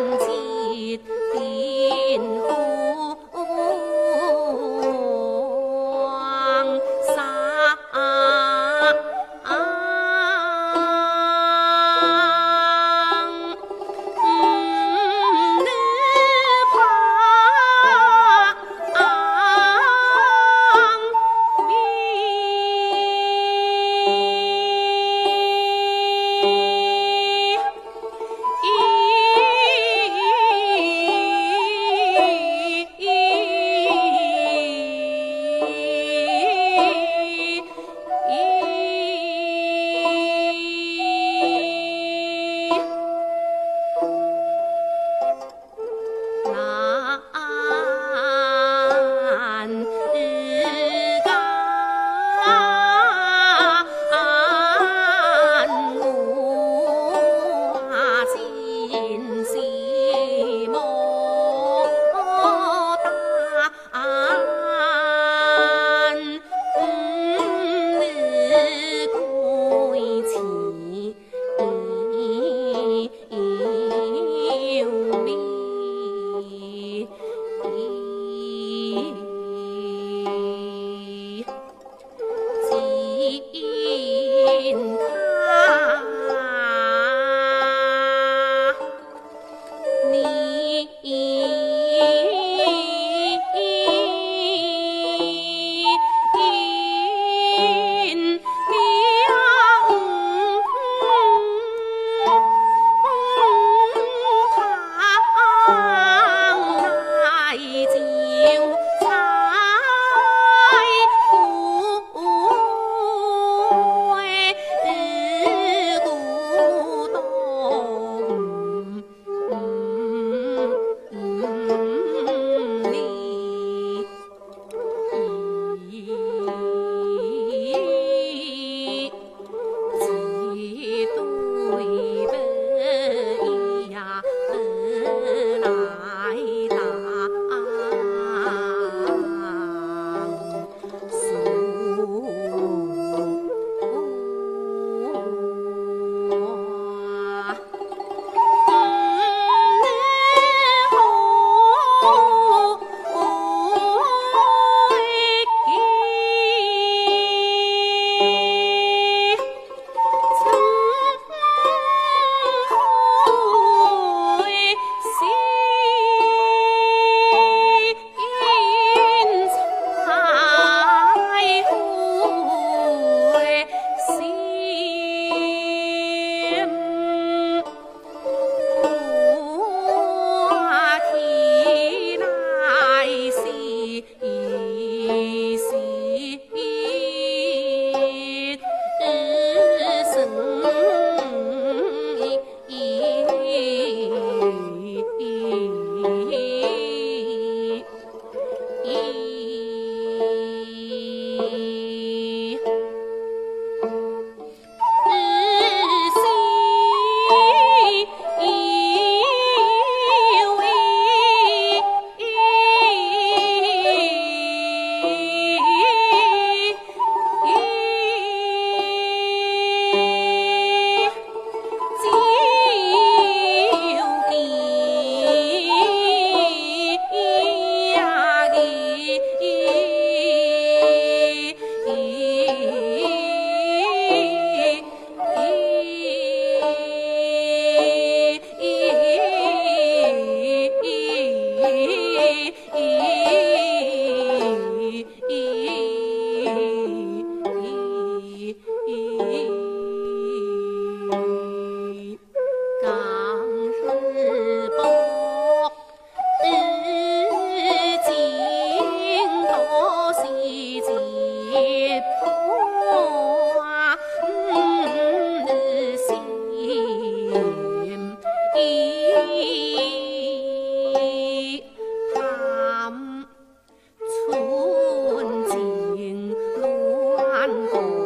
对不起。Anh